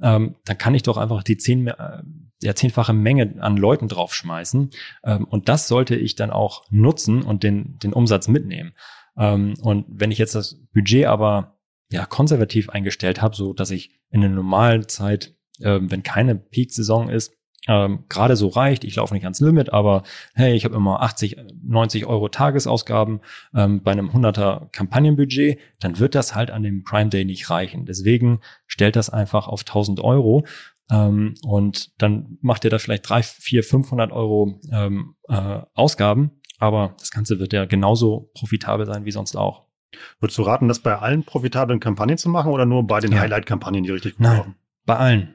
Ähm, dann kann ich doch einfach die zehn, äh, ja, zehnfache Menge an Leuten draufschmeißen. Ähm, und das sollte ich dann auch nutzen und den, den Umsatz mitnehmen. Ähm, und wenn ich jetzt das Budget aber ja konservativ eingestellt habe, so dass ich in der normalen Zeit, äh, wenn keine Peak-Saison ist, ähm, gerade so reicht. Ich laufe nicht ans Limit, aber hey, ich habe immer 80, 90 Euro Tagesausgaben ähm, bei einem 100er Kampagnenbudget, dann wird das halt an dem Prime Day nicht reichen. Deswegen stellt das einfach auf 1000 Euro ähm, und dann macht ihr da vielleicht drei, vier, 500 Euro ähm, äh, Ausgaben, aber das Ganze wird ja genauso profitabel sein wie sonst auch. Würdest du raten, das bei allen profitablen Kampagnen zu machen oder nur bei den ja. Highlight-Kampagnen, die richtig gut Nein, laufen? Bei allen.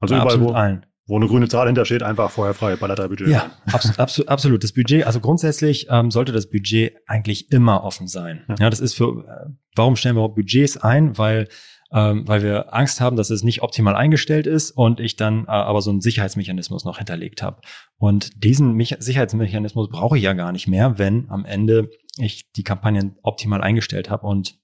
Also bei überall, wo, allen wo eine grüne Zahl hintersteht, einfach vorher frei Balletter-Budget. Ja, abs abs absolut. Das Budget, also grundsätzlich ähm, sollte das Budget eigentlich immer offen sein. Ja, ja das ist für, äh, warum stellen wir Budgets ein? Weil ähm, weil wir Angst haben, dass es nicht optimal eingestellt ist und ich dann äh, aber so einen Sicherheitsmechanismus noch hinterlegt habe. Und diesen Mich Sicherheitsmechanismus brauche ich ja gar nicht mehr, wenn am Ende ich die Kampagnen optimal eingestellt habe und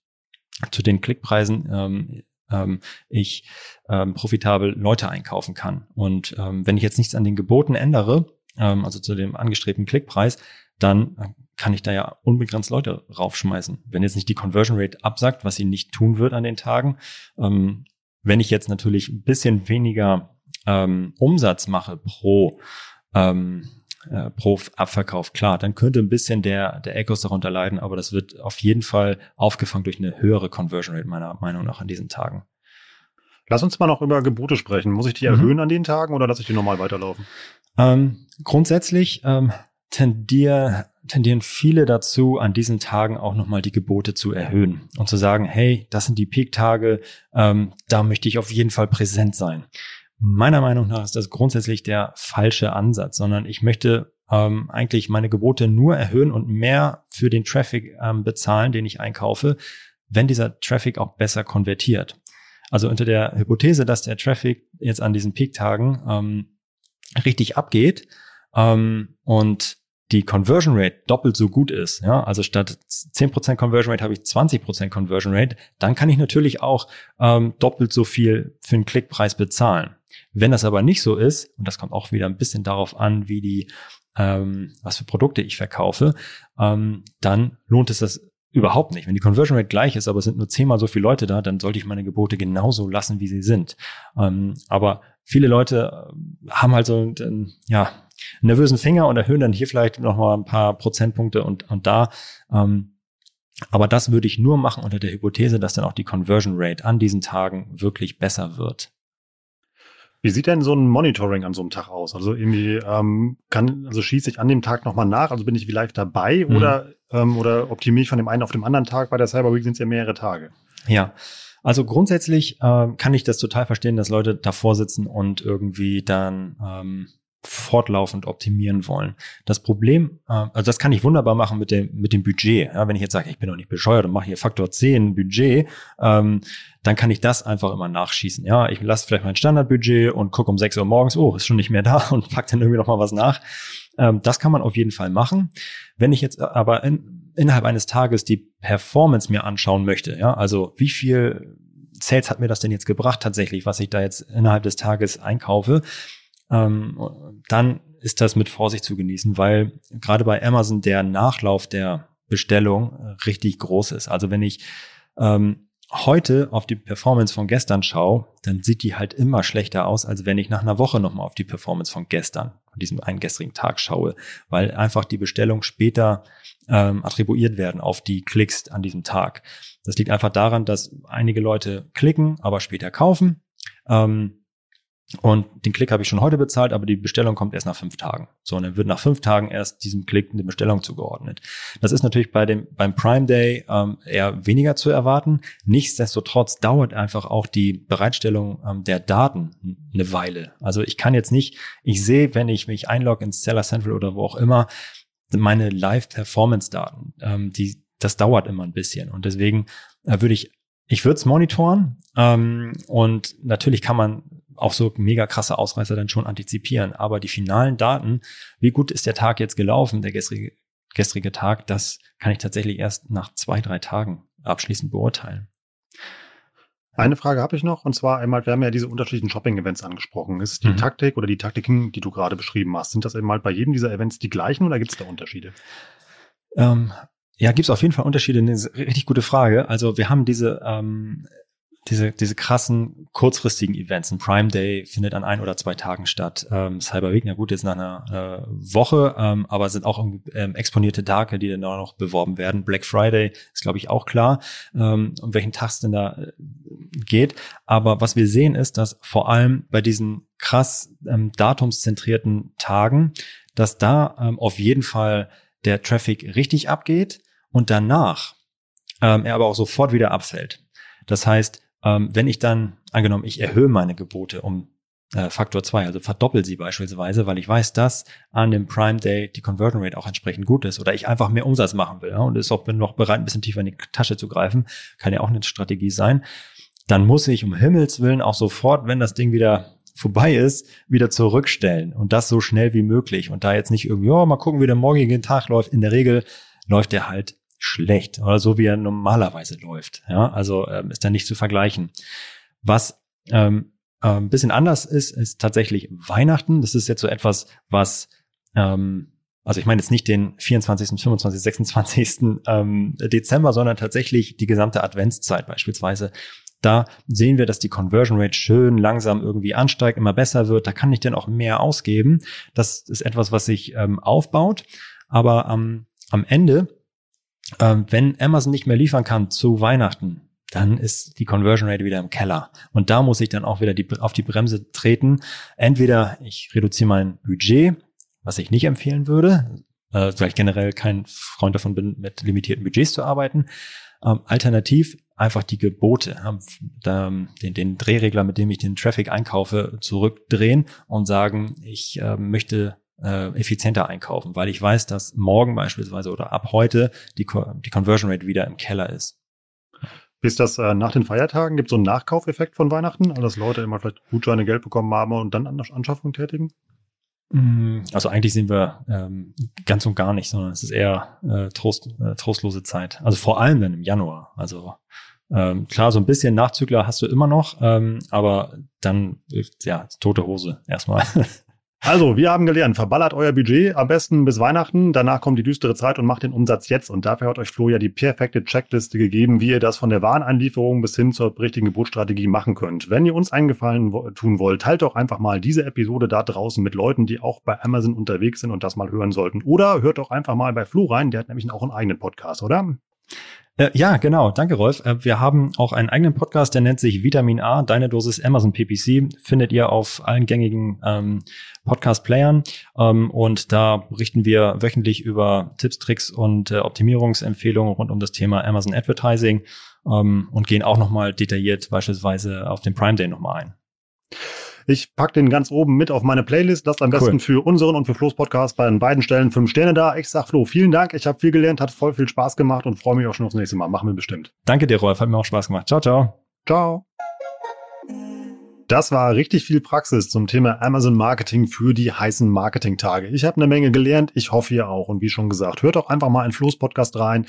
zu den Klickpreisen ähm, ähm, ich ähm, profitabel Leute einkaufen kann. Und ähm, wenn ich jetzt nichts an den Geboten ändere, ähm, also zu dem angestrebten Klickpreis, dann äh, kann ich da ja unbegrenzt Leute raufschmeißen. Wenn jetzt nicht die Conversion Rate absagt, was sie nicht tun wird an den Tagen, ähm, wenn ich jetzt natürlich ein bisschen weniger ähm, Umsatz mache pro ähm, äh, pro Abverkauf, klar, dann könnte ein bisschen der, der Ecos darunter leiden, aber das wird auf jeden Fall aufgefangen durch eine höhere Conversion Rate meiner Meinung nach an diesen Tagen. Lass uns mal noch über Gebote sprechen. Muss ich die mhm. erhöhen an den Tagen oder lasse ich die normal weiterlaufen? Ähm, grundsätzlich ähm, tendier, tendieren viele dazu, an diesen Tagen auch nochmal die Gebote zu erhöhen und zu sagen, hey, das sind die Peak-Tage, ähm, da möchte ich auf jeden Fall präsent sein. Meiner Meinung nach ist das grundsätzlich der falsche Ansatz, sondern ich möchte ähm, eigentlich meine Gebote nur erhöhen und mehr für den Traffic ähm, bezahlen, den ich einkaufe, wenn dieser Traffic auch besser konvertiert. Also unter der Hypothese, dass der Traffic jetzt an diesen Peak-Tagen ähm, richtig abgeht ähm, und die Conversion Rate doppelt so gut ist, ja, also statt 10% Conversion Rate habe ich 20% Conversion Rate, dann kann ich natürlich auch ähm, doppelt so viel für den Klickpreis bezahlen. Wenn das aber nicht so ist, und das kommt auch wieder ein bisschen darauf an, wie die, ähm, was für Produkte ich verkaufe, ähm, dann lohnt es das überhaupt nicht. Wenn die Conversion Rate gleich ist, aber es sind nur zehnmal so viele Leute da, dann sollte ich meine Gebote genauso lassen, wie sie sind. Ähm, aber viele Leute äh, haben halt so einen, ja, nervösen Finger und erhöhen dann hier vielleicht noch mal ein paar Prozentpunkte und, und da. Ähm, aber das würde ich nur machen unter der Hypothese, dass dann auch die Conversion Rate an diesen Tagen wirklich besser wird. Wie sieht denn so ein Monitoring an so einem Tag aus? Also irgendwie ähm, kann, also schieße ich an dem Tag nochmal nach, also bin ich vielleicht dabei mhm. oder, ähm, oder optimiere ich von dem einen auf dem anderen Tag? Bei der Cyber Week sind es ja mehrere Tage. Ja, also grundsätzlich äh, kann ich das total verstehen, dass Leute davor sitzen und irgendwie dann ähm, fortlaufend optimieren wollen. Das Problem, äh, also das kann ich wunderbar machen mit dem, mit dem Budget. Ja, wenn ich jetzt sage, ich bin doch nicht bescheuert und mache hier Faktor 10 Budget, ähm, dann kann ich das einfach immer nachschießen. Ja, ich lasse vielleicht mein Standardbudget und gucke um 6 Uhr morgens, oh, ist schon nicht mehr da und pack dann irgendwie noch mal was nach. Ähm, das kann man auf jeden Fall machen. Wenn ich jetzt aber in, innerhalb eines Tages die Performance mir anschauen möchte, ja, also wie viel Sales hat mir das denn jetzt gebracht tatsächlich, was ich da jetzt innerhalb des Tages einkaufe, ähm, dann ist das mit Vorsicht zu genießen, weil gerade bei Amazon der Nachlauf der Bestellung richtig groß ist. Also wenn ich ähm, heute auf die Performance von gestern schaue, dann sieht die halt immer schlechter aus, als wenn ich nach einer Woche nochmal auf die Performance von gestern, von diesem einen gestrigen Tag schaue, weil einfach die Bestellungen später ähm, attribuiert werden auf die Klicks an diesem Tag. Das liegt einfach daran, dass einige Leute klicken, aber später kaufen. Ähm, und den Klick habe ich schon heute bezahlt, aber die Bestellung kommt erst nach fünf Tagen. So, und dann wird nach fünf Tagen erst diesem Klick eine Bestellung zugeordnet. Das ist natürlich bei dem, beim Prime Day ähm, eher weniger zu erwarten. Nichtsdestotrotz dauert einfach auch die Bereitstellung ähm, der Daten eine Weile. Also ich kann jetzt nicht, ich sehe, wenn ich mich einlogge ins Seller Central oder wo auch immer, meine Live-Performance-Daten, ähm, die, das dauert immer ein bisschen. Und deswegen äh, würde ich ich würde es monitoren ähm, und natürlich kann man auch so mega krasse Ausreißer dann schon antizipieren. Aber die finalen Daten, wie gut ist der Tag jetzt gelaufen, der gestrige, gestrige Tag, das kann ich tatsächlich erst nach zwei, drei Tagen abschließend beurteilen. Eine Frage habe ich noch, und zwar einmal, wir haben ja diese unterschiedlichen Shopping-Events angesprochen. Ist die mhm. Taktik oder die Taktiken, die du gerade beschrieben hast, sind das einmal bei jedem dieser Events die gleichen oder gibt es da Unterschiede? Ähm, ja, gibt es auf jeden Fall Unterschiede. Eine richtig gute Frage. Also wir haben diese ähm, diese, diese krassen kurzfristigen Events. Ein Prime Day findet an ein oder zwei Tagen statt. Ähm, Cyber Week, na gut, jetzt nach einer äh, Woche, ähm, aber sind auch ähm, exponierte Tage, die dann auch noch beworben werden. Black Friday ist, glaube ich, auch klar, ähm, um welchen Tag es denn da äh, geht. Aber was wir sehen ist, dass vor allem bei diesen krass ähm, datumszentrierten Tagen, dass da ähm, auf jeden Fall der Traffic richtig abgeht und danach ähm, er aber auch sofort wieder abfällt. Das heißt, ähm, wenn ich dann, angenommen, ich erhöhe meine Gebote um äh, Faktor 2, also verdoppel sie beispielsweise, weil ich weiß, dass an dem Prime Day die Conversion Rate auch entsprechend gut ist oder ich einfach mehr Umsatz machen will ja, und ist auch bin noch bereit, ein bisschen tiefer in die Tasche zu greifen, kann ja auch eine Strategie sein, dann muss ich um Himmels Willen auch sofort, wenn das Ding wieder vorbei ist, wieder zurückstellen und das so schnell wie möglich und da jetzt nicht irgendwie, oh, mal gucken, wie der morgige Tag läuft. In der Regel läuft der halt schlecht oder so wie er normalerweise läuft. Ja, also ähm, ist da nicht zu vergleichen. Was ähm, äh, ein bisschen anders ist, ist tatsächlich Weihnachten. Das ist jetzt so etwas, was ähm, also ich meine jetzt nicht den 24., 25., 26. Ähm, Dezember, sondern tatsächlich die gesamte Adventszeit beispielsweise. Da sehen wir, dass die Conversion Rate schön langsam irgendwie ansteigt, immer besser wird. Da kann ich dann auch mehr ausgeben. Das ist etwas, was sich ähm, aufbaut. Aber ähm, am Ende ähm, wenn Amazon nicht mehr liefern kann zu Weihnachten, dann ist die Conversion Rate wieder im Keller. Und da muss ich dann auch wieder die, auf die Bremse treten. Entweder ich reduziere mein Budget, was ich nicht empfehlen würde, äh, weil ich generell kein Freund davon bin, mit limitierten Budgets zu arbeiten. Ähm, alternativ einfach die Gebote, ähm, den, den Drehregler, mit dem ich den Traffic einkaufe, zurückdrehen und sagen, ich äh, möchte äh, effizienter einkaufen, weil ich weiß, dass morgen beispielsweise oder ab heute die, die Conversion Rate wieder im Keller ist. Ist das äh, nach den Feiertagen? Gibt es so einen Nachkaufeffekt von Weihnachten? Also dass Leute immer vielleicht Gutscheine Geld bekommen haben und dann Anschaffungen tätigen? Mm, also eigentlich sehen wir ähm, ganz und gar nicht, sondern es ist eher äh, Trost, äh, trostlose Zeit. Also vor allem dann im Januar. Also ähm, klar, so ein bisschen Nachzügler hast du immer noch, ähm, aber dann ja tote Hose erstmal. Also, wir haben gelernt, verballert euer Budget am besten bis Weihnachten. Danach kommt die düstere Zeit und macht den Umsatz jetzt. Und dafür hat euch Flo ja die perfekte Checkliste gegeben, wie ihr das von der Wareneinlieferung bis hin zur richtigen Geburtsstrategie machen könnt. Wenn ihr uns einen Gefallen tun wollt, teilt doch einfach mal diese Episode da draußen mit Leuten, die auch bei Amazon unterwegs sind und das mal hören sollten. Oder hört doch einfach mal bei Flo rein, der hat nämlich auch einen eigenen Podcast, oder? Äh, ja, genau. Danke, Rolf. Äh, wir haben auch einen eigenen Podcast, der nennt sich Vitamin A, deine Dosis Amazon PPC. Findet ihr auf allen gängigen ähm, Podcast-Playern. Ähm, und da berichten wir wöchentlich über Tipps, Tricks und äh, Optimierungsempfehlungen rund um das Thema Amazon Advertising ähm, und gehen auch nochmal detailliert beispielsweise auf den Prime Day nochmal ein. Ich pack den ganz oben mit auf meine Playlist. Lasst am cool. besten für unseren und für Flo's Podcast bei den beiden Stellen fünf Sterne da. Ich sag Flo, vielen Dank. Ich habe viel gelernt, hat voll viel Spaß gemacht und freue mich auch schon aufs nächste Mal. Machen wir bestimmt. Danke dir, Rolf. Hat mir auch Spaß gemacht. Ciao, ciao. Ciao. Das war richtig viel Praxis zum Thema Amazon Marketing für die heißen Marketing-Tage. Ich habe eine Menge gelernt, ich hoffe ihr auch. Und wie schon gesagt, hört doch einfach mal in Flo's Podcast rein,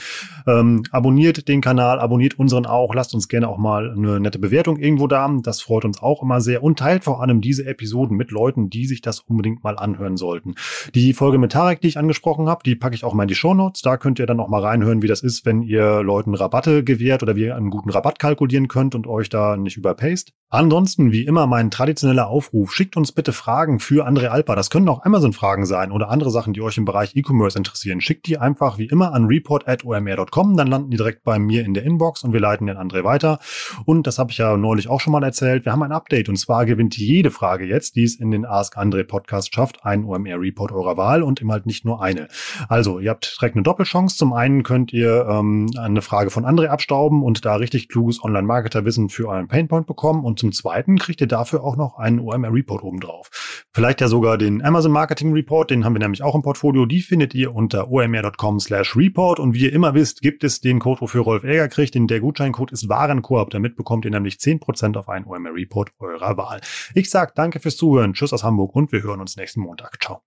ähm, abonniert den Kanal, abonniert unseren auch, lasst uns gerne auch mal eine nette Bewertung irgendwo da. Das freut uns auch immer sehr und teilt vor allem diese Episoden mit Leuten, die sich das unbedingt mal anhören sollten. Die Folge mit Tarek, die ich angesprochen habe, die packe ich auch mal in die Show Notes. Da könnt ihr dann auch mal reinhören, wie das ist, wenn ihr Leuten Rabatte gewährt oder wie ihr einen guten Rabatt kalkulieren könnt und euch da nicht überpaced. Ansonsten, wie immer, mein traditioneller Aufruf. Schickt uns bitte Fragen für Andre Alpa. Das können auch Amazon-Fragen sein oder andere Sachen, die euch im Bereich E-Commerce interessieren. Schickt die einfach wie immer an report.omr.com. Dann landen die direkt bei mir in der Inbox und wir leiten den André weiter. Und das habe ich ja neulich auch schon mal erzählt. Wir haben ein Update und zwar gewinnt jede Frage jetzt, die es in den Ask Andre Podcast schafft, einen OMR-Report eurer Wahl und immer halt nicht nur eine. Also, ihr habt direkt eine Doppelchance. Zum einen könnt ihr ähm, eine Frage von André abstauben und da richtig kluges Online-Marketer-Wissen für euren Painpoint bekommen und zum Zweiten kriegt ihr dafür auch noch einen OMR-Report obendrauf. Vielleicht ja sogar den Amazon Marketing Report, den haben wir nämlich auch im Portfolio. Die findet ihr unter omr.com slash report. Und wie ihr immer wisst, gibt es den Code, wofür Rolf Ärger kriegt. Den der Gutscheincode ist Warenkorb. Damit bekommt ihr nämlich 10% auf einen OMR-Report eurer Wahl. Ich sag danke fürs Zuhören. Tschüss aus Hamburg und wir hören uns nächsten Montag. Ciao.